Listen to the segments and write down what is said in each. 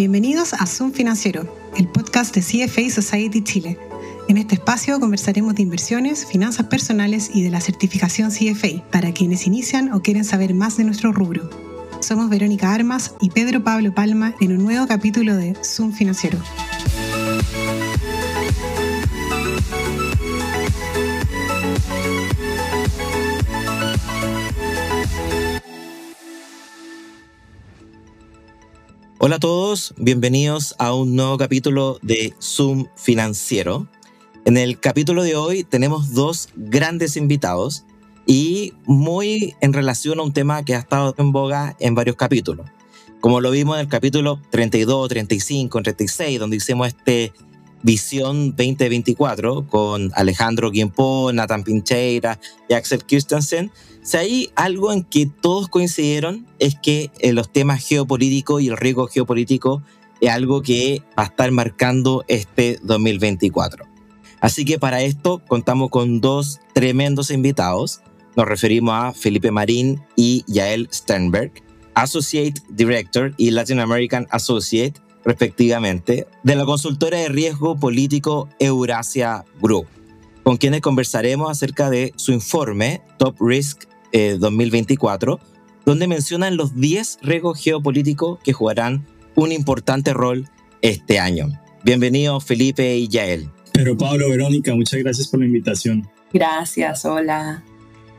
Bienvenidos a Zoom Financiero, el podcast de CFA Society Chile. En este espacio conversaremos de inversiones, finanzas personales y de la certificación CFA para quienes inician o quieren saber más de nuestro rubro. Somos Verónica Armas y Pedro Pablo Palma en un nuevo capítulo de Zoom Financiero. Hola a todos, bienvenidos a un nuevo capítulo de Zoom Financiero. En el capítulo de hoy tenemos dos grandes invitados y muy en relación a un tema que ha estado en boga en varios capítulos. Como lo vimos en el capítulo 32, 35, 36, donde hicimos este Visión 2024 con Alejandro Guimpo, Nathan Pincheira y Axel Kirstensen, si hay algo en que todos coincidieron es que eh, los temas geopolíticos y el riesgo geopolítico es algo que va a estar marcando este 2024. Así que para esto contamos con dos tremendos invitados. Nos referimos a Felipe Marín y Yael Sternberg, Associate Director y Latin American Associate, respectivamente, de la consultora de riesgo político Eurasia Group, con quienes conversaremos acerca de su informe Top Risk 2024, eh, donde mencionan los 10 riesgos geopolíticos que jugarán un importante rol este año. Bienvenidos Felipe y Yael. Pero Pablo, Verónica, muchas gracias por la invitación. Gracias, hola.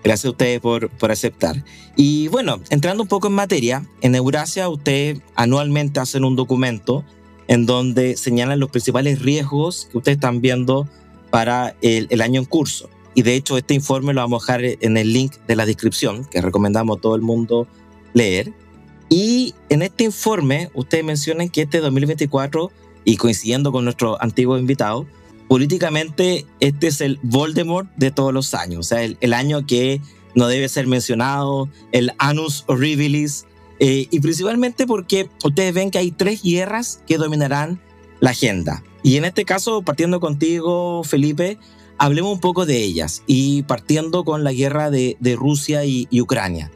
Gracias a ustedes por, por aceptar. Y bueno, entrando un poco en materia, en Eurasia ustedes anualmente hacen un documento en donde señalan los principales riesgos que ustedes están viendo para el, el año en curso. Y de hecho este informe lo vamos a dejar en el link de la descripción, que recomendamos a todo el mundo leer. Y en este informe ustedes mencionan que este 2024, y coincidiendo con nuestro antiguo invitado, políticamente este es el Voldemort de todos los años, o sea, el, año que no debe ser mencionado, el Anus Horribilis, eh, y principalmente porque ustedes ven que hay tres guerras que dominarán la agenda. Y en este caso, partiendo contigo, Felipe, hablemos un poco de ellas y partiendo con la guerra de, Rusia y, Ucrania.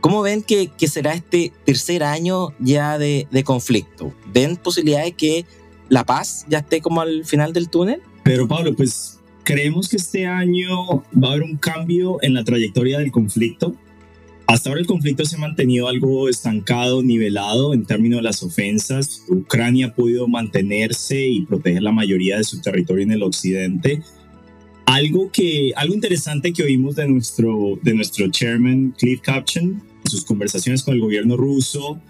¿Cómo ven que, será este tercer año ya de, conflicto? ¿Ven posibilidades que la paz ya esté como al final del túnel? Pero Pablo, pues creemos que este año va a haber un cambio en la trayectoria del conflicto. Hasta ahora el conflicto se ha mantenido algo estancado, nivelado en términos de las ofensas. Ucrania ha podido mantenerse y proteger la mayoría de su territorio en el occidente, algo, que, algo interesante que oímos de nuestro, de nuestro chairman Cliff Caption en sus conversaciones con el gobierno ruso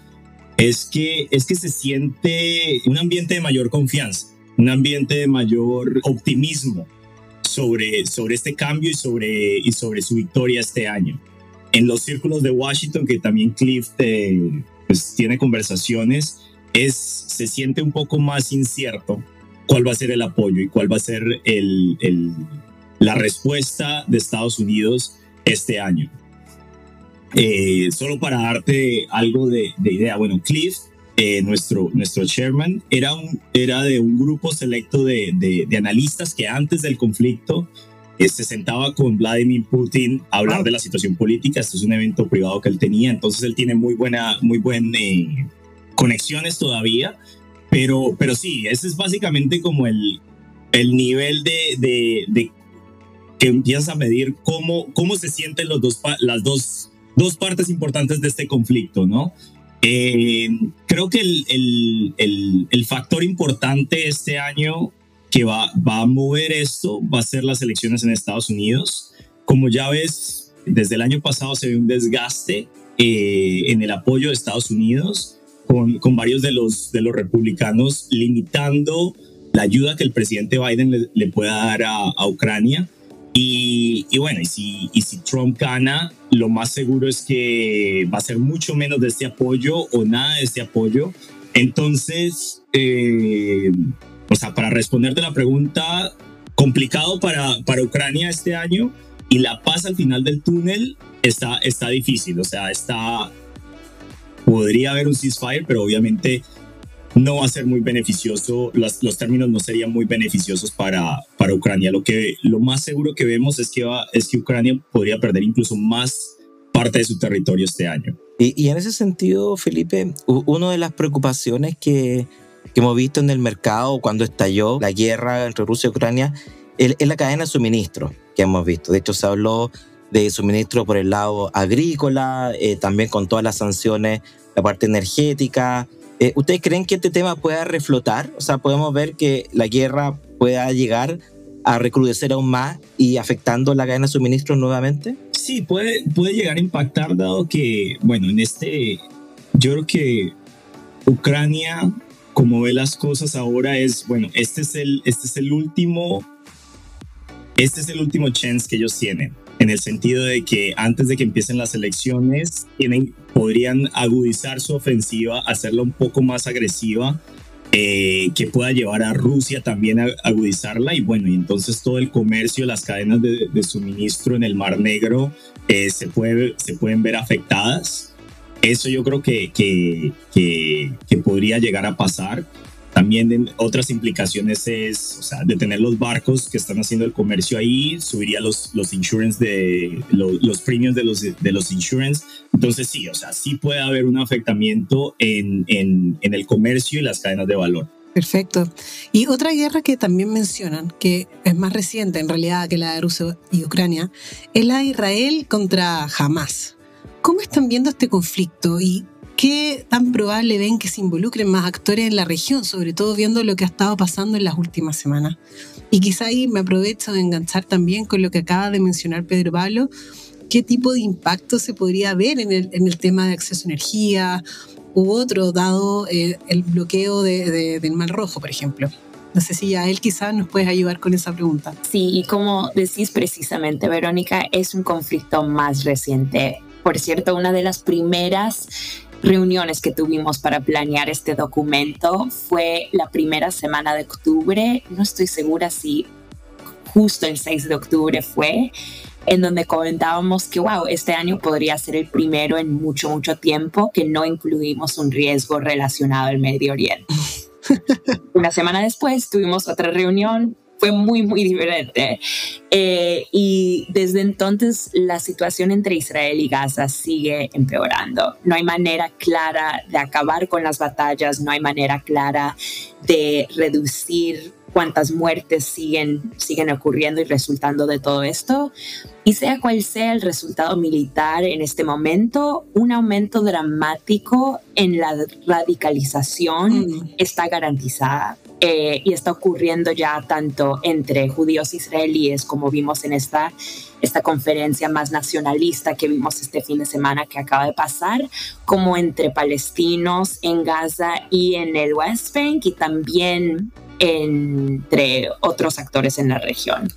es que, es que se siente un ambiente de mayor confianza, un ambiente de mayor optimismo sobre, sobre este cambio y sobre, y sobre su victoria este año. En los círculos de Washington, que también Cliff pues, tiene conversaciones, es, se siente un poco más incierto cuál va a ser el apoyo y cuál va a ser la respuesta de Estados Unidos este año. Eh, solo para darte algo de, idea, bueno, Cliff, eh, nuestro, nuestro chairman, era, un, de un grupo selecto de, analistas que antes del conflicto se sentaba con Vladimir Putin a hablar de la situación política. Esto es un evento privado que él tenía, entonces él tiene muy buena, muy buen conexiones todavía. Pero, pero sí, ese es básicamente como el, el nivel de, de, que empiezas a medir cómo, cómo se sienten los dos, las dos, dos partes importantes de este conflicto, ¿no? Eh, creo que el, el, el, factor importante este año que va, va a mover esto va a ser las elecciones en Estados Unidos. Como ya ves, desde el año pasado se ve un desgaste eh, en el apoyo de Estados Unidos con, con varios de los, de los republicanos limitando la ayuda que el presidente Biden le, pueda dar a, a Ucrania y, bueno, y si, y si Trump gana, lo más seguro es que va a ser mucho menos de este apoyo o nada de este apoyo. Entonces, eh, o sea, para responderte la pregunta, complicado para, para Ucrania este año y la paz al final del túnel está, está difícil. O sea, está, podría haber un ceasefire, pero obviamente no va a ser muy beneficioso, los, los, términos no serían muy beneficiosos para, para Ucrania. Lo, que, lo más seguro que vemos es que, va, es que Ucrania podría perder incluso más parte de su territorio este año. Y, en ese sentido, Felipe, una de las preocupaciones que, que, hemos visto en el mercado cuando estalló la guerra entre Rusia y Ucrania es, la cadena de suministro que hemos visto. De hecho, se habló de suministro por el lado agrícola, eh, también con todas las sanciones, la parte energética. Eh, ¿Ustedes creen que este tema pueda reflotar? O sea, podemos ver que la guerra pueda llegar a recrudecer aún más y afectando la cadena de suministro nuevamente? Sí, puede, puede llegar a impactar dado que, bueno, en este, yo creo que Ucrania, como ve las cosas ahora, es, bueno, este es el, este es el último, este es el último chance que ellos tienen, en el sentido de que antes de que empiecen las elecciones, tienen, podrían agudizar su ofensiva, hacerla un poco más agresiva eh, que pueda llevar a Rusia también a agudizarla y bueno, y entonces todo el comercio, las cadenas de, suministro en el Mar Negro eh, se, puede, se pueden ver afectadas. Eso yo creo que, que, que podría llegar a pasar. También otras implicaciones es, o sea, detener los barcos que están haciendo el comercio ahí, subiría los, los insurance de, los, los premios de los, de los insurance. Entonces sí, o sea, sí puede haber un afectamiento en, en, en el comercio y las cadenas de valor. Perfecto. Y otra guerra que también mencionan, que es más reciente en realidad que la de Rusia y Ucrania, es la de Israel contra Hamas. ¿Cómo están viendo este conflicto y ¿Qué tan probable ven que se involucren más actores en la región, sobre todo viendo lo que ha estado pasando en las últimas semanas? Y quizá ahí me aprovecho de enganchar también con lo que acaba de mencionar Pedro Pablo, qué tipo de impacto se podría ver en el, en el tema de acceso a energía u otro, dado eh, el bloqueo de, del Mar Rojo, por ejemplo. No sé si a él quizás nos puedes ayudar con esa pregunta. Sí, y como decís precisamente, Verónica, es un conflicto más reciente. Por cierto, una de las primeras reuniones que tuvimos para planear este documento fue la primera semana de octubre, no estoy segura si justo el 6 de octubre fue, en donde comentábamos que, wow, este año podría ser el primero en mucho, mucho tiempo que no incluimos un riesgo relacionado al Medio Oriente. Una semana después tuvimos otra reunión fue muy, muy diferente. Eh, y desde entonces la situación entre Israel y Gaza sigue empeorando. No hay manera clara de acabar con las batallas, no hay manera clara de reducir cuántas muertes siguen, siguen ocurriendo y resultando de todo esto. Y sea cual sea el resultado militar en este momento, un aumento dramático en la radicalización mm. está garantizada. Eh, y está ocurriendo ya tanto entre judíos israelíes, como vimos en esta, esta conferencia más nacionalista que vimos este fin de semana que acaba de pasar, como entre palestinos en Gaza y en el West Bank y también entre otros actores en la región.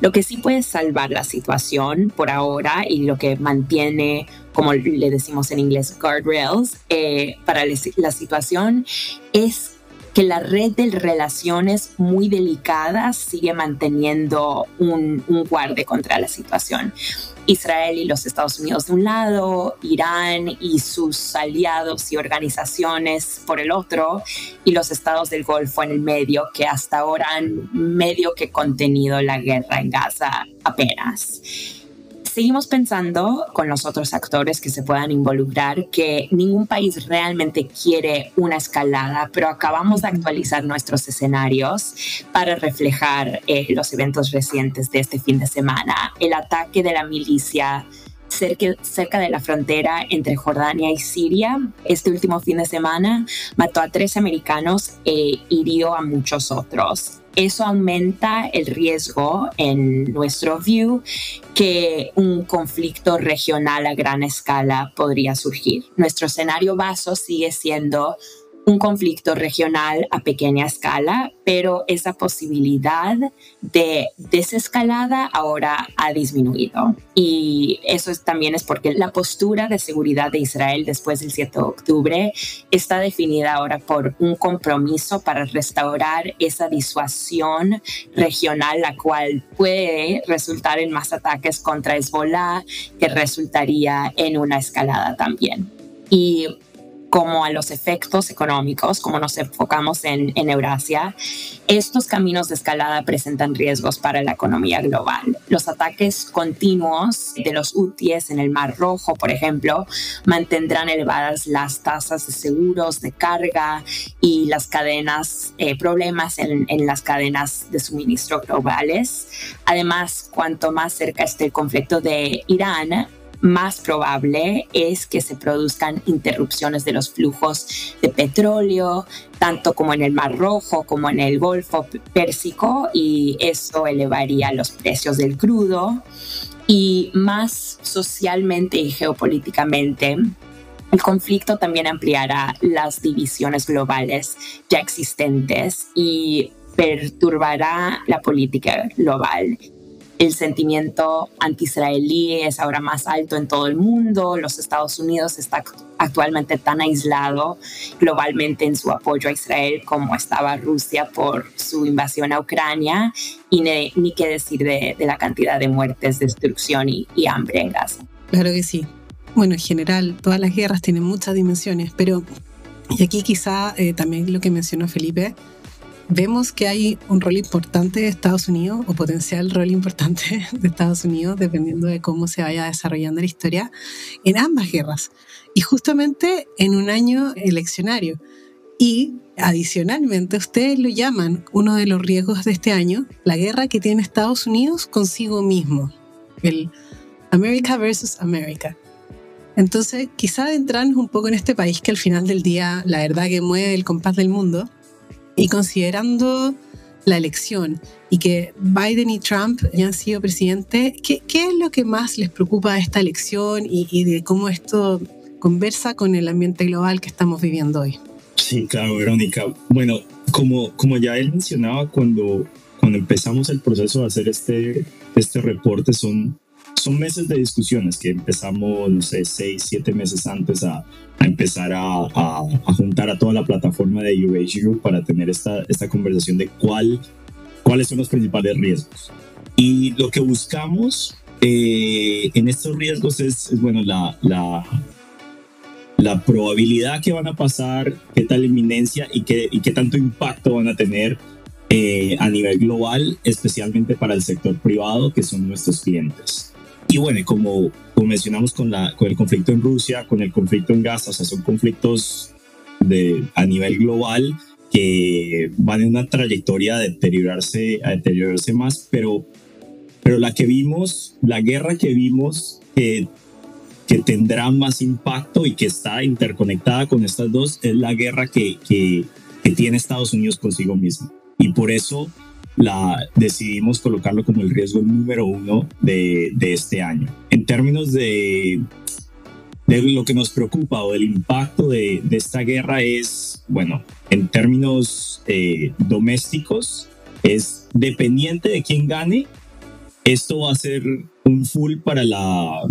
Lo que sí puede salvar la situación por ahora y lo que mantiene, como le decimos en inglés, guardrails eh, para la situación es que la red de relaciones muy delicadas sigue manteniendo un, un contra la situación. Israel y los Estados Unidos de un lado, Irán y sus aliados y organizaciones por el otro, y los estados del Golfo en el medio, que hasta ahora han medio que contenido la guerra en Gaza apenas seguimos pensando con los otros actores que se puedan involucrar que ningún país realmente quiere una escalada, pero acabamos de actualizar nuestros escenarios para reflejar eh, los eventos recientes de este fin de semana. El ataque de la milicia cerca, cerca, de la frontera entre Jordania y Siria. Este último fin de semana mató a tres americanos e hirió a muchos otros eso aumenta el riesgo en nuestro view que un conflicto regional a gran escala podría surgir. Nuestro escenario vaso sigue siendo un conflicto regional a pequeña escala, pero esa posibilidad de desescalada ahora ha disminuido. Y eso también es porque la postura de seguridad de Israel después del 7 de octubre está definida ahora por un compromiso para restaurar esa disuasión regional, la cual puede resultar en más ataques contra Hezbollah, que resultaría en una escalada también. Y como a los efectos económicos, como nos enfocamos en, en, Eurasia, estos caminos de escalada presentan riesgos para la economía global. Los ataques continuos de los UTIs en el Mar Rojo, por ejemplo, mantendrán elevadas las tasas de seguros, de carga y las cadenas, eh, problemas en, en las cadenas de suministro globales. Además, cuanto más cerca esté el conflicto de Irán, más probable es que se produzcan interrupciones de los flujos de petróleo, tanto como en el Mar Rojo como en el Golfo Pérsico, y eso elevaría los precios del crudo. Y más socialmente y geopolíticamente, el conflicto también ampliará las divisiones globales ya existentes y perturbará la política global el sentimiento anti-israelí es ahora más alto en todo el mundo. Los Estados Unidos está actualmente tan aislado globalmente en su apoyo a Israel como estaba Rusia por su invasión a Ucrania y ni qué decir de, la cantidad de muertes, destrucción y, hambre en Gaza. Claro que sí. Bueno, en general, todas las guerras tienen muchas dimensiones, pero y aquí quizá eh, también lo que mencionó Felipe, vemos que hay un rol importante de Estados Unidos o potencial rol importante de Estados Unidos, dependiendo de cómo se vaya desarrollando la historia, en ambas guerras. Y justamente en un año eleccionario. Y adicionalmente, ustedes lo llaman uno de los riesgos de este año, la guerra que tiene Estados Unidos consigo mismo, el America versus America. Entonces, quizá adentrarnos un poco en este país que al final del día, la verdad que mueve el compás del mundo, y considerando la elección y que Biden y Trump ya han sido presidentes, ¿qué, ¿qué, es lo que más les preocupa de esta elección y, y, de cómo esto conversa con el ambiente global que estamos viviendo hoy? Sí, claro, Verónica. Bueno, como, como ya él mencionaba, cuando, cuando empezamos el proceso de hacer este, este reporte, son son meses de discusiones que empezamos, no sé, seis, siete meses antes a, a empezar a, a, juntar a toda la plataforma de UH para tener esta, esta conversación de cuál, cuáles son los principales riesgos. Y lo que buscamos eh, en estos riesgos es, bueno, la, la, la, probabilidad que van a pasar, qué tal inminencia y qué, y qué tanto impacto van a tener eh, a nivel global, especialmente para el sector privado, que son nuestros clientes. Y bueno, como, como mencionamos con, la, con el conflicto en Rusia, con el conflicto en Gaza, o sea, son conflictos de, a nivel global que van en una trayectoria de deteriorarse, a deteriorarse más, pero, pero la que vimos, la guerra que vimos, que, que tendrá más impacto y que está interconectada con estas dos, es la guerra que, que, que tiene Estados Unidos consigo mismo. Y por eso la, decidimos colocarlo como el riesgo número uno de, este año. En términos de, lo que nos preocupa o del impacto de, de esta guerra es, bueno, en términos eh, domésticos, es dependiente de quién gane, esto va a ser un full para la,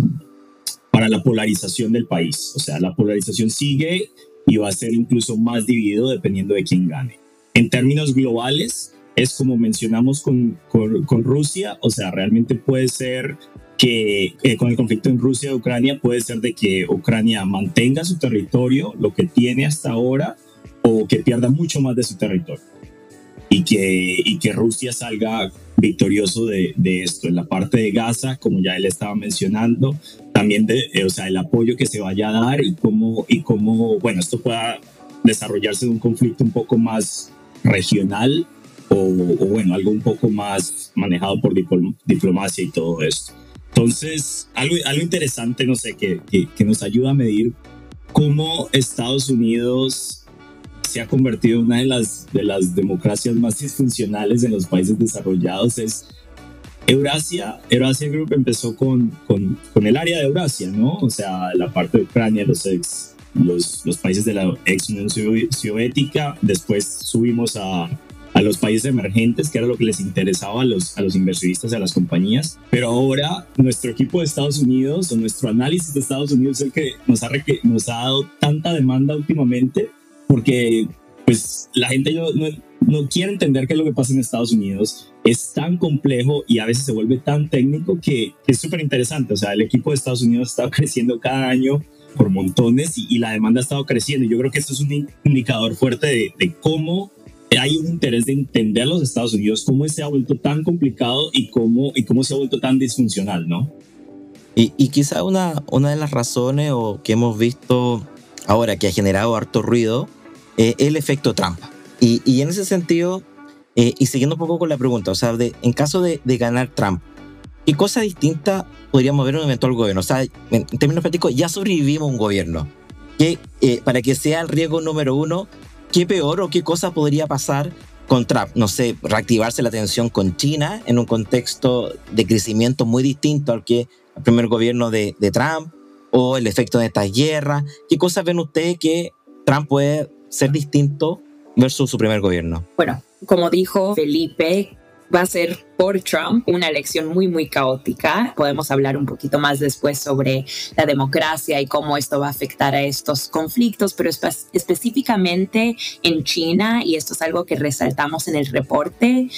para la polarización del país. O sea, la polarización sigue y va a ser incluso más dividido dependiendo de quién gane. En términos globales, es como mencionamos con, con, Rusia, o sea, realmente puede ser que eh, con el conflicto en Rusia y Ucrania puede ser de que Ucrania mantenga su territorio, lo que tiene hasta ahora, o que pierda mucho más de su territorio. Y que, y que Rusia salga victorioso de, de, esto. En la parte de Gaza, como ya él estaba mencionando, también de, eh, o sea, el apoyo que se vaya a dar y cómo, y cómo, bueno, esto pueda desarrollarse en un conflicto un poco más regional o, bueno, algo un poco más manejado por diplomacia y todo esto. Entonces, algo, algo interesante, no sé, que, que, nos ayuda a medir cómo Estados Unidos se ha convertido en una de las, de las democracias más disfuncionales en los países desarrollados es Eurasia. Eurasia Group empezó con, con, con el área de Eurasia, ¿no? O sea, la parte de Ucrania, los ex, los, los países de la ex Unión Soviética. Después subimos a a los países emergentes, que era lo que les interesaba a los, a los inversionistas y a las compañías. Pero ahora nuestro equipo de Estados Unidos o nuestro análisis de Estados Unidos es el que nos ha, nos ha dado tanta demanda últimamente porque pues la gente no, no, quiere entender qué es lo que pasa en Estados Unidos. Es tan complejo y a veces se vuelve tan técnico que, es súper interesante. O sea, el equipo de Estados Unidos está creciendo cada año por montones y, la demanda ha estado creciendo. Yo creo que esto es un indicador fuerte de, de cómo hay un interés de entender los Estados Unidos, cómo se ha vuelto tan complicado y cómo, y cómo se ha vuelto tan disfuncional, ¿no? Y, y quizá una, una de las razones o que hemos visto ahora que ha generado harto ruido es el efecto Trump. Y, y en ese sentido, eh, y siguiendo un poco con la pregunta, o sea, de, en caso de, de, ganar Trump, ¿qué cosa distinta podríamos ver en un eventual gobierno? O sea, en, términos prácticos, ya sobrevivimos un gobierno. Que, eh, para que sea el riesgo número uno, ¿qué peor o qué cosa podría pasar con Trump? No sé, reactivarse la tensión con China en un contexto de crecimiento muy distinto al que el primer gobierno de, de Trump, o el efecto de estas guerras. ¿Qué cosas ven ustedes que Trump puede ser distinto versus su primer gobierno? Bueno, como dijo Felipe, va a ser por Trump una elección muy, muy caótica. Podemos hablar un poquito más después sobre la democracia y cómo esto va a afectar a estos conflictos, pero específicamente en China, y esto es algo que resaltamos en el reporte,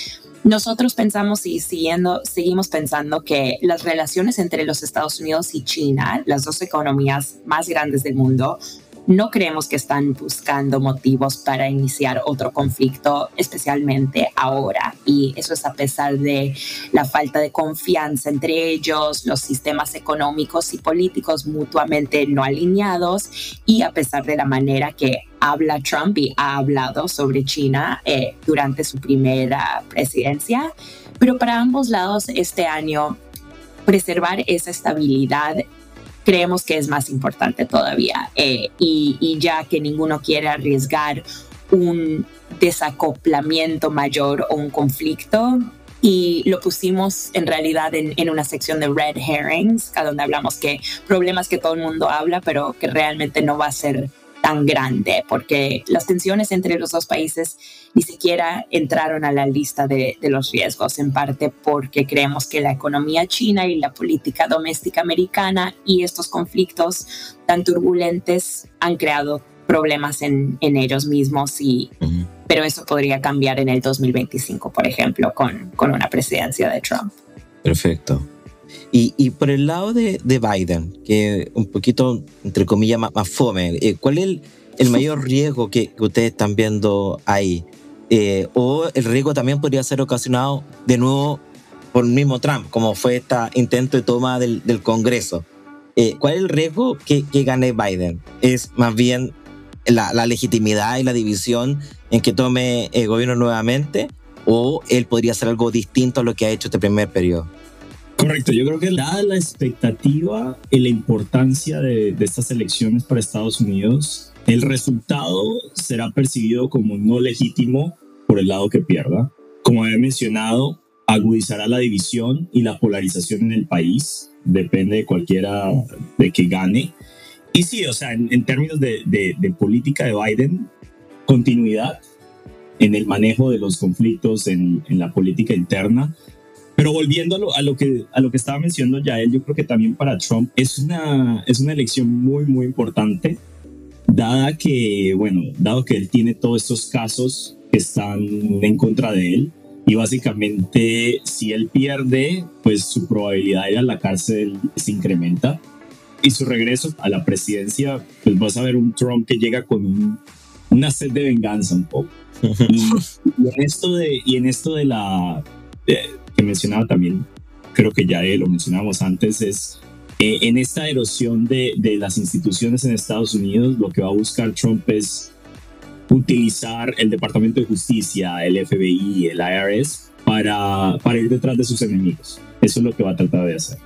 nosotros pensamos y siguiendo, seguimos pensando que las relaciones entre los Estados Unidos y China, las dos economías más grandes del mundo, no creemos que están buscando motivos para iniciar otro conflicto, especialmente ahora. Y eso es a pesar de la falta de confianza entre ellos, los sistemas económicos y políticos mutuamente no alineados y a pesar de la manera que habla Trump y ha hablado sobre China eh, durante su primera presidencia. Pero para ambos lados este año preservar esa estabilidad creemos que es más importante todavía. Eh, y, ya que ninguno quiere arriesgar un desacoplamiento mayor o un conflicto, y lo pusimos en realidad en, en, una sección de red herrings, a donde hablamos que problemas que todo el mundo habla, pero que realmente no va a ser tan grande, porque las tensiones entre los dos países ni siquiera entraron a la lista de, los riesgos, en parte porque creemos que la economía china y la política doméstica americana y estos conflictos tan turbulentes han creado problemas en, ellos mismos y... Pero eso podría cambiar en el 2025, por ejemplo, con, con una presidencia de Trump. Perfecto. Y, por el lado de, Biden, que un poquito, entre comillas, más, fome, eh, ¿cuál es el, mayor riesgo que, ustedes están viendo ahí? Eh, o el riesgo también podría ser ocasionado de nuevo por el mismo Trump, como fue este intento de toma del, Congreso. Eh, ¿Cuál es el riesgo que, gane Biden? ¿Es más bien la, la, legitimidad y la división en que tome el gobierno nuevamente? ¿O él podría hacer algo distinto a lo que ha hecho este primer periodo? Correcto, yo creo que dada la expectativa y la importancia de, estas elecciones para Estados Unidos, el resultado será percibido como no legítimo por el lado que pierda. Como he mencionado, agudizará la división y la polarización en el país, depende de cualquiera de que gane. Y sí, o sea, en, términos de, política de Biden, continuidad en el manejo de los conflictos en la política interna, pero volviendo a lo, a lo, que, a lo que estaba mencionando ya él, yo creo que también para Trump es una, es una elección muy, muy importante, dada que, bueno, dado que él tiene todos estos casos que están en contra de él, y básicamente si él pierde, pues su probabilidad de ir a la cárcel se incrementa. Y su regreso a la presidencia, pues vas a ver un Trump que llega con una sed de venganza un poco. Y, en esto de, y en esto de la que mencionaba también, creo que ya lo mencionamos antes, es eh, en esta erosión de, de, las instituciones en Estados Unidos, lo que va a buscar Trump es utilizar el Departamento de Justicia, el FBI, el IRS, para, para ir detrás de sus enemigos. Eso es lo que va a tratar de hacer.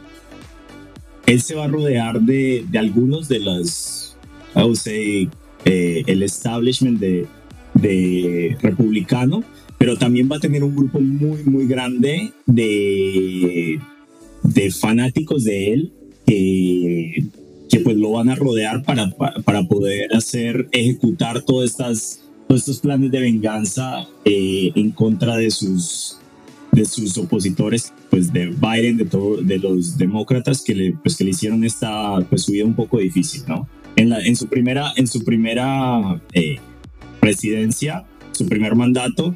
Él se va a rodear de, de algunos de los, I would say, eh, el establishment de, de republicano, pero también va a tener un grupo muy, muy grande de, de fanáticos de él que, que pues lo van a rodear para, para, poder hacer, ejecutar todas estas, todos estos planes de venganza eh, en contra de sus, de sus opositores, pues de Biden, de, todo, de los demócratas que le, pues, que le hicieron esta pues, su vida un poco difícil, ¿no? En, la, en su primera, en su primera eh, presidencia, su primer mandato,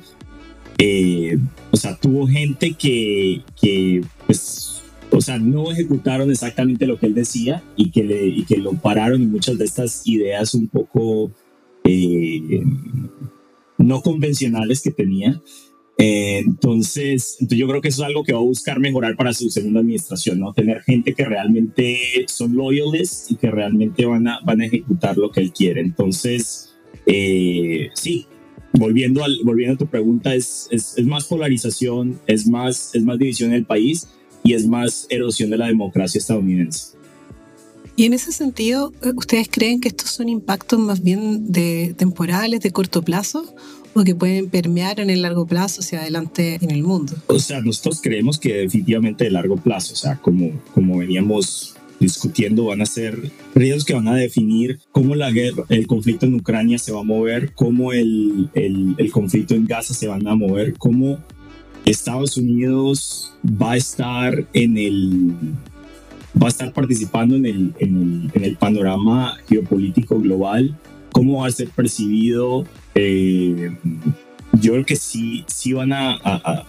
eh, o sea, tuvo gente que, que pues, o sea, no ejecutaron exactamente lo que él decía y que, le, y que lo pararon y muchas de estas ideas un poco eh, no convencionales que tenía. Eh, entonces, yo creo que eso es algo que va a buscar mejorar para su segunda administración, ¿no? Tener gente que realmente son loyalists y que realmente van a, van a ejecutar lo que él quiere. Entonces, eh, sí, volviendo, al, volviendo a tu pregunta, es, es, es, más polarización, es más, es más división en el país y es más erosión de la democracia estadounidense. Y en ese sentido, ¿ustedes creen que estos son impactos más bien de temporales, de corto plazo, o que pueden permear en el largo plazo hacia adelante en el mundo? O sea, nosotros creemos que definitivamente de largo plazo, o sea, como, como veníamos discutiendo van a ser periodos que van a definir cómo la guerra, el conflicto en Ucrania se va a mover, cómo el, el, conflicto en Gaza se van a mover, cómo Estados Unidos va a estar en el va a estar participando en el, en el, panorama geopolítico global, cómo va a ser percibido. Eh, yo creo que sí, sí van a,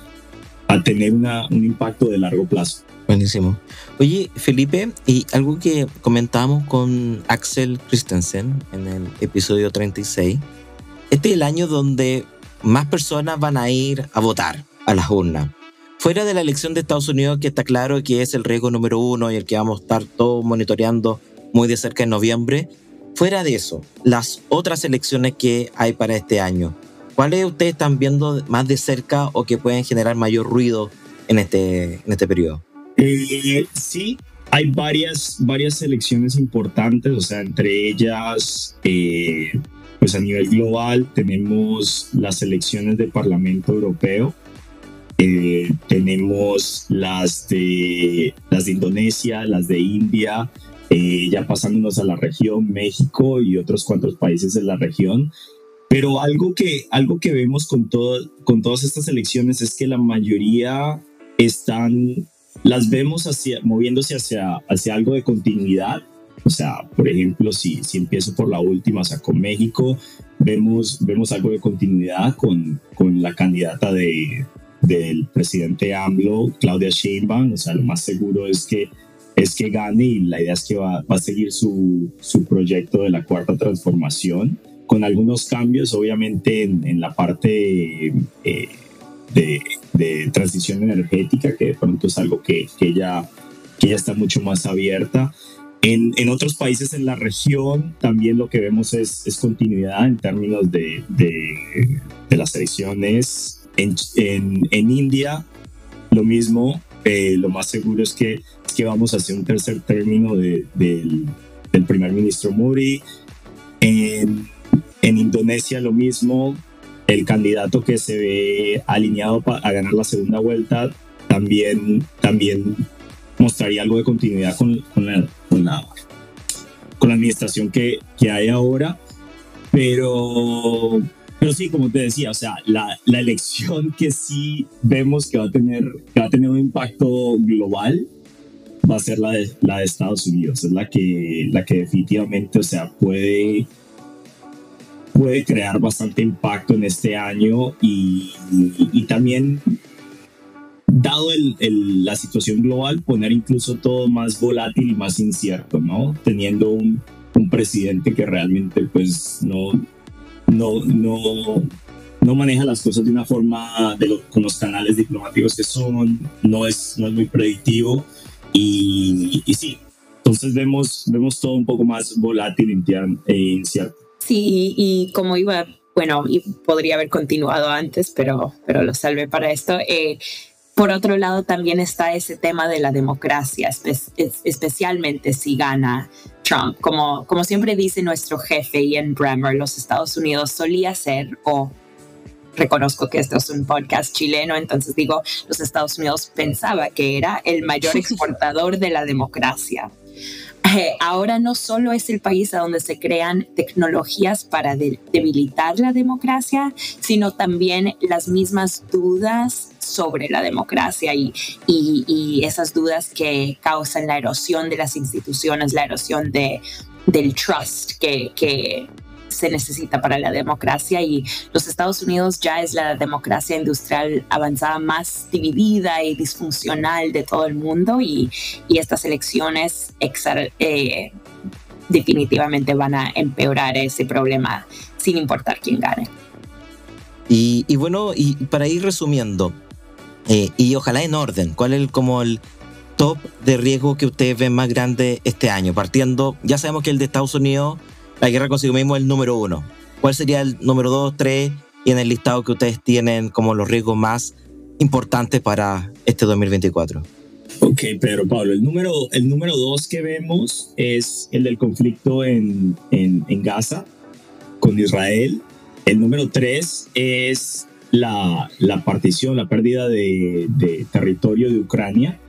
a tener un impacto de largo plazo. Buenísimo. Oye, Felipe, y algo que comentábamos con Axel Christensen en el episodio 36, este es el año donde más personas van a ir a votar a las urnas. Fuera de la elección de Estados Unidos, que está claro que es el riesgo número uno y el que vamos a estar todos monitoreando muy de cerca en noviembre, fuera de eso, las otras elecciones que hay para este año, ¿cuáles ustedes están viendo más de cerca o que pueden generar mayor ruido en este, en este periodo? Eh, sí, hay varias, varias elecciones importantes, o sea, entre ellas, eh, pues a nivel global tenemos las elecciones del Parlamento Europeo, eh, tenemos las de, las de Indonesia, las de India, eh, ya pasándonos a la región, México y otros cuantos países de la región. Pero algo que, algo que vemos con, todo, con todas estas elecciones es que la mayoría están, las vemos hacia, moviéndose hacia, hacia algo de continuidad. O sea, por ejemplo, si, si empiezo por la última, o sea, con México, vemos, vemos algo de continuidad con, con la candidata de, del presidente AMLO, Claudia Sheinbaum, o sea, lo más seguro es que es que gane y la idea es que va, va a seguir su, su, proyecto de la cuarta transformación con algunos cambios, obviamente en, en la parte eh, de, de, transición energética, que de pronto es algo que, que, ella, que ella está mucho más abierta. En, en, otros países en la región también lo que vemos es, es continuidad en términos de, de, de las elecciones en, en, India, lo mismo, eh, lo más seguro es que, que vamos a hacer un tercer término de, del, del primer ministro Modi. En, en Indonesia lo mismo, el candidato que se ve alineado a ganar la segunda vuelta también, también mostraría algo de continuidad con, con, la, con, la, con la administración que, que hay ahora. Pero pero sí, como te decía, o sea, la, la, elección que sí vemos que va a tener, que va a tener un impacto global va a ser la de, la de Estados Unidos. Es la que, la que definitivamente, o sea, puede, puede crear bastante impacto en este año y, también, dado la situación global, poner incluso todo más volátil y más incierto, ¿no? Teniendo un, presidente que realmente pues no, no, no, maneja las cosas de una forma de con los canales diplomáticos que son, no es, no es muy predictivo y, y sí, entonces vemos, vemos todo un poco más volátil e incierto. Sí, y como iba, bueno, y podría haber continuado antes, pero, pero lo salvé para esto. Eh, por otro lado, también está ese tema de la democracia, especialmente si gana Trump. Como, como siempre dice nuestro jefe Ian Bremmer, los Estados Unidos solía ser, o reconozco que esto es un podcast chileno, entonces digo, los Estados Unidos pensaba que era el mayor exportador de la democracia. Ahora no solo es el país a donde se crean tecnologías para debilitar la democracia, sino también las mismas dudas sobre la democracia y, y, esas dudas que causan la erosión de las instituciones, la erosión de, del trust que, que se necesita para la democracia y los Estados Unidos ya es la democracia industrial avanzada más dividida y disfuncional de todo el mundo y, estas elecciones eh, definitivamente van a empeorar ese problema sin importar quién gane. Y, bueno, y para ir resumiendo, eh, y ojalá en orden, ¿cuál es como el top de riesgo que ustedes ven más grande este año? Partiendo, ya sabemos que el de Estados Unidos, la guerra consigo mismo es el número uno. ¿Cuál sería el número dos, tres y en el listado que ustedes tienen como los riesgos más importantes para este 2024? Ok, Pedro Pablo, el número, el número dos que vemos es el del conflicto en, en, en Gaza con Israel. El número tres es la, la partición, la pérdida de, de, territorio de Ucrania.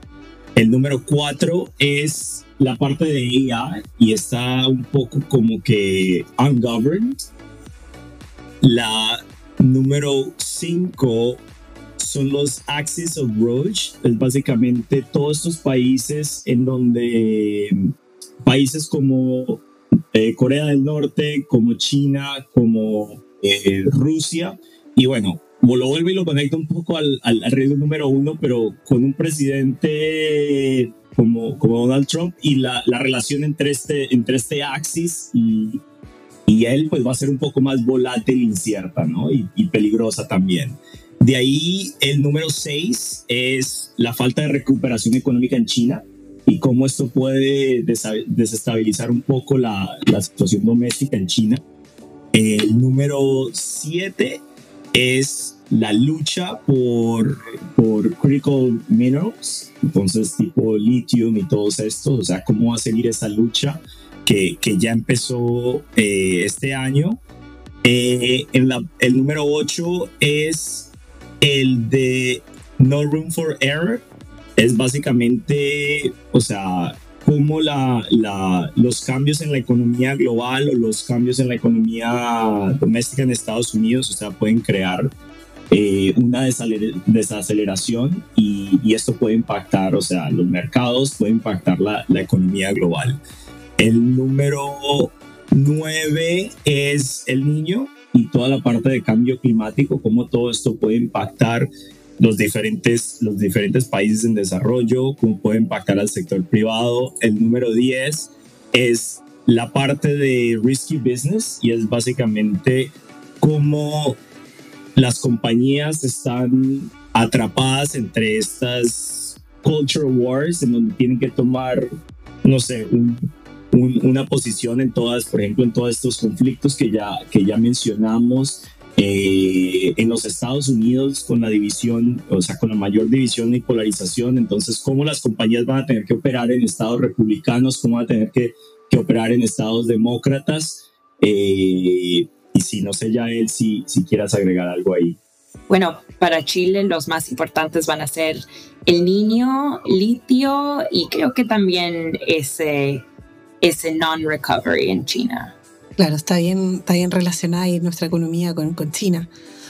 El número cuatro es la parte de AI y está un poco como que ungoverned. La número cinco son los Axis of Roche, es básicamente todos estos países en donde países como eh, Corea del Norte, como China, como eh, Rusia, y bueno, lo vuelvo y lo conecto un poco al, al, riesgo número uno, pero con un presidente como, como Donald Trump y la, la relación entre este, entre este Axis y, y él, pues va a ser un poco más volátil, incierta, ¿no? Y, y peligrosa también. De ahí el número seis es la falta de recuperación económica en China y cómo esto puede desestabilizar un poco la, la situación doméstica en China. El número siete es la lucha por, por critical minerals, entonces tipo lithium y todos estos, o sea, cómo va a seguir esa lucha que, que ya empezó eh, este año. Eh, en la, el número 8 es el de No Room for Error es básicamente, o sea, cómo la, la, los cambios en la economía global o los cambios en la economía doméstica en Estados Unidos, o sea, pueden crear eh, una desaceleración y, y, esto puede impactar, o sea, los mercados, puede impactar la, la economía global. El número nueve es el niño y toda la parte de cambio climático, cómo todo esto puede impactar los diferentes, los diferentes países en desarrollo, cómo puede impactar al sector privado. El número 10 es la parte de risky business y es básicamente cómo las compañías están atrapadas entre estas culture wars en donde tienen que tomar, no sé, un, una posición en todas, por ejemplo, en todos estos conflictos que ya, que ya mencionamos. Eh, en los Estados Unidos con la división, o sea, con la mayor división y polarización, entonces, ¿cómo las compañías van a tener que operar en estados republicanos? ¿Cómo van a tener que, que operar en estados demócratas? Eh, y si no sé ya él, si, si quieras agregar algo ahí. Bueno, para Chile los más importantes van a ser el niño, litio y creo que también ese ese non-recovery en China. Claro, está bien, está bien relacionada nuestra economía con, con China.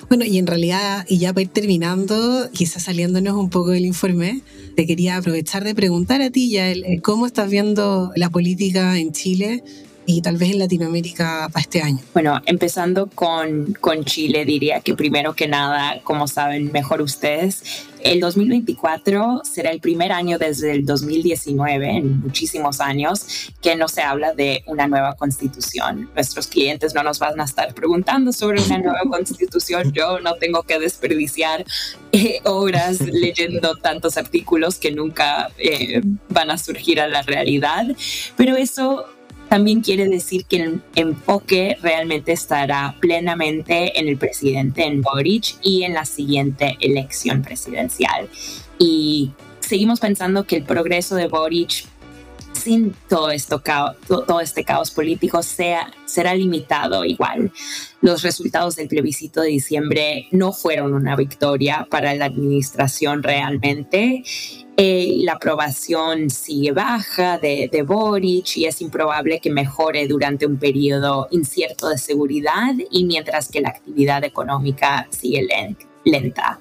Bueno, y en realidad, y ya para ir terminando, quizás saliéndonos un poco del informe, te quería aprovechar de preguntar a ti ya cómo estás viendo la política en Chile y tal vez en Latinoamérica para este año? Bueno, empezando con, con Chile, diría que primero que nada, como saben mejor ustedes, el 2024 será el primer año desde el 2019, en muchísimos años, que no se habla de una nueva constitución. Nuestros clientes no nos van a estar preguntando sobre una nueva constitución. Yo no tengo que desperdiciar eh, horas leyendo tantos artículos que nunca eh, van a surgir a la realidad. Pero eso también quiere decir que el enfoque realmente estará plenamente en el presidente, en Boric, y en la siguiente elección presidencial. Y seguimos pensando que el progreso de Boric sin todo, esto, todo este caos político sea, será limitado igual. Los resultados del plebiscito de diciembre no fueron una victoria para la administración realmente. Eh, la aprobación sigue baja de, de Boric y es improbable que mejore durante un periodo incierto de seguridad y mientras que la actividad económica sigue lenta.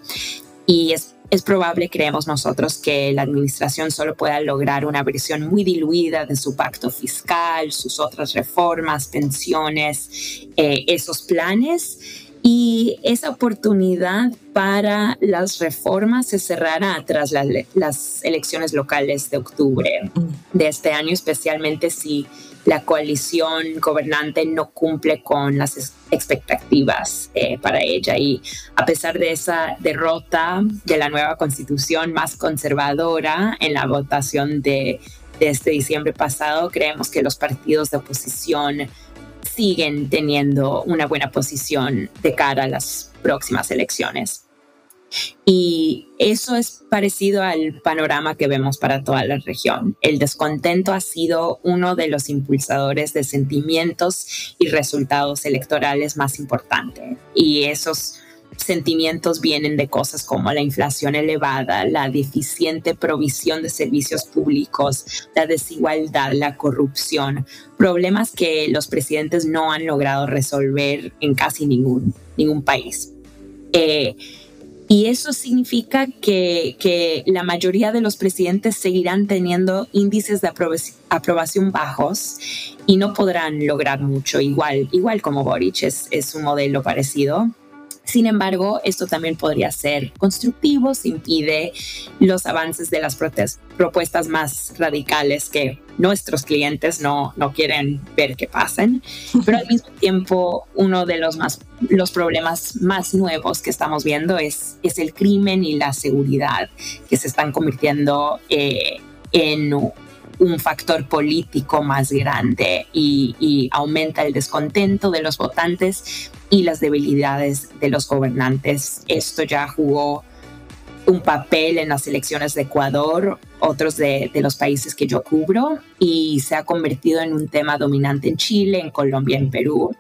Y es es probable, creemos nosotros, que la administración solo pueda lograr una versión muy diluida de su pacto fiscal, sus otras reformas, pensiones, eh, esos planes. Y esa oportunidad para las reformas se cerrará tras las elecciones locales de octubre de este año, especialmente si la coalición gobernante no cumple con las expectativas eh, para ella. Y a pesar de esa derrota de la nueva constitución más conservadora en la votación de, de este diciembre pasado, creemos que los partidos de oposición siguen teniendo una buena posición de cara a las próximas elecciones. Y eso es parecido al panorama que vemos para toda la región. El descontento ha sido uno de los impulsadores de sentimientos y resultados electorales más importantes. Y esos sentimientos vienen de cosas como la inflación elevada, la deficiente provisión de servicios públicos, la desigualdad, la corrupción, problemas que los presidentes no han logrado resolver en casi ningún, ningún país. Eh, y eso significa que, la mayoría de los presidentes seguirán teniendo índices de aprobación bajos y no podrán lograr mucho, igual, igual como Boric es un modelo parecido. Sin embargo, esto también podría ser constructivo si impide los avances de las propuestas más radicales que nuestros clientes no, no quieren ver que pasen. Pero al mismo tiempo, uno de los, más, los problemas más nuevos que estamos viendo es, es el crimen y la seguridad que se están convirtiendo eh, en un factor político más grande y, y, aumenta el descontento de los votantes y las debilidades de los gobernantes. Esto ya jugó un papel en las elecciones de Ecuador, otros de, los países que yo cubro, y se ha convertido en un tema dominante en Chile, en Colombia, en Perú.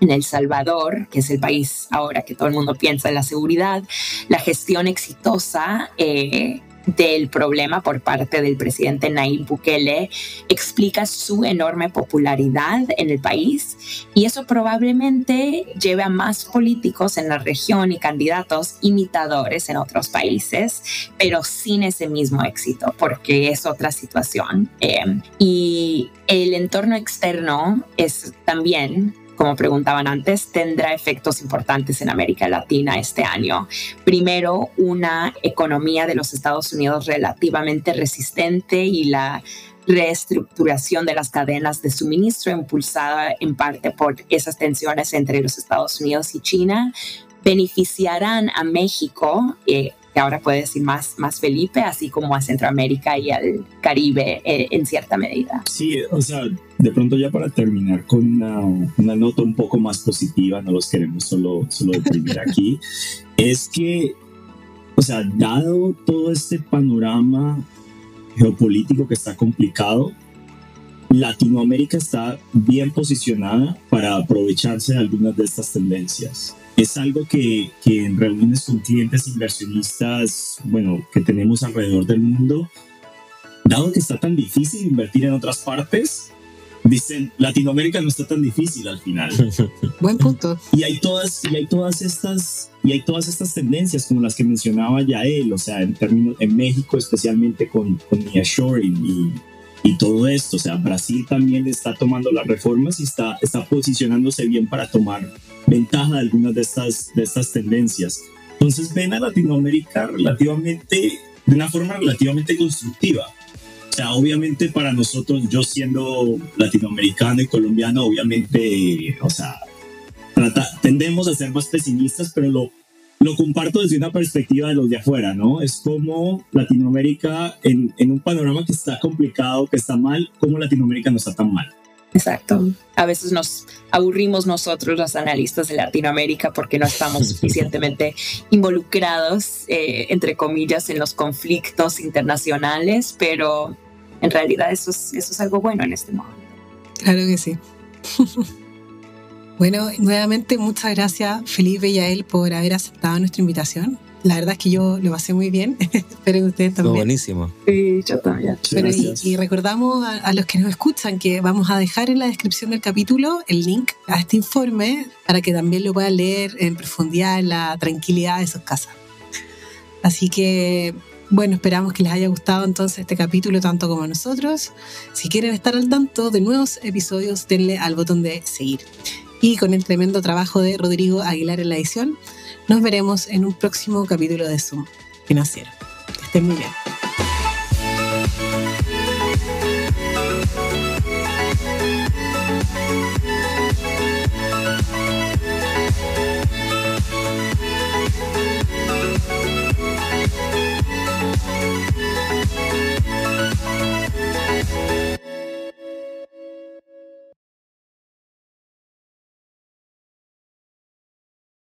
En El Salvador, que es el país ahora que todo el mundo piensa en la seguridad, la gestión exitosa eh, del problema por parte del presidente Nayib Bukele explica su enorme popularidad en el país y eso probablemente lleve a más políticos en la región y candidatos imitadores en otros países, pero sin ese mismo éxito, porque es otra situación. Eh, y el entorno externo es también como preguntaban antes, tendrá efectos importantes en América Latina este año. Primero, una economía de los Estados Unidos relativamente resistente y la reestructuración de las cadenas de suministro impulsada en parte por esas tensiones entre los Estados Unidos y China beneficiarán a México eh, que ahora puede decir más, más Felipe, así como a Centroamérica y al Caribe eh, en cierta medida. Sí, o sea, de pronto ya para terminar con una, una nota un poco más positiva, no los queremos solo, solo deprimir aquí, es que, o sea, dado todo este panorama geopolítico que está complicado, Latinoamérica está bien posicionada para aprovecharse de algunas de estas tendencias. Es algo que, que, en reuniones con clientes inversionistas, bueno, que tenemos alrededor del mundo, dado que está tan difícil invertir en otras partes, dicen, Latinoamérica no está tan difícil al final. Buen punto. Y hay todas, y hay todas estas, y hay todas estas tendencias como las que mencionaba ya él, o sea, en términos, en México especialmente con, con nearshoring y y todo esto. O sea, Brasil también está tomando las reformas y está, está posicionándose bien para tomar ventaja de algunas de estas, de estas tendencias. Entonces ven a Latinoamérica relativamente, de una forma relativamente constructiva. O sea, obviamente para nosotros, yo siendo latinoamericano y colombiano, obviamente, o sea, tendemos a ser más pesimistas, pero lo, lo comparto desde una perspectiva de los de afuera, ¿no? Es como Latinoamérica en, en un panorama que está complicado, que está mal, como Latinoamérica no está tan mal. Exacto. A veces nos aburrimos nosotros los analistas de Latinoamérica porque no estamos suficientemente involucrados, eh, entre comillas, en los conflictos internacionales, pero en realidad eso es, eso es algo bueno en este momento. Claro que sí. Bueno, nuevamente muchas gracias Felipe y a él por haber aceptado nuestra invitación. La verdad es que yo lo pasé muy bien. Espero que ustedes también. buenísimo. Sí, yo también. y, recordamos a, los que nos escuchan que vamos a dejar en la descripción del capítulo el link a este informe para que también lo puedan leer en profundidad en la tranquilidad de sus casas. Así que, bueno, esperamos que les haya gustado entonces este capítulo tanto como a nosotros. Si quieren estar al tanto de nuevos episodios, denle al botón de seguir. Y con el tremendo trabajo de Rodrigo Aguilar en la edición, nos veremos en un próximo capítulo de Zoom Financiero. Que estén muy bien.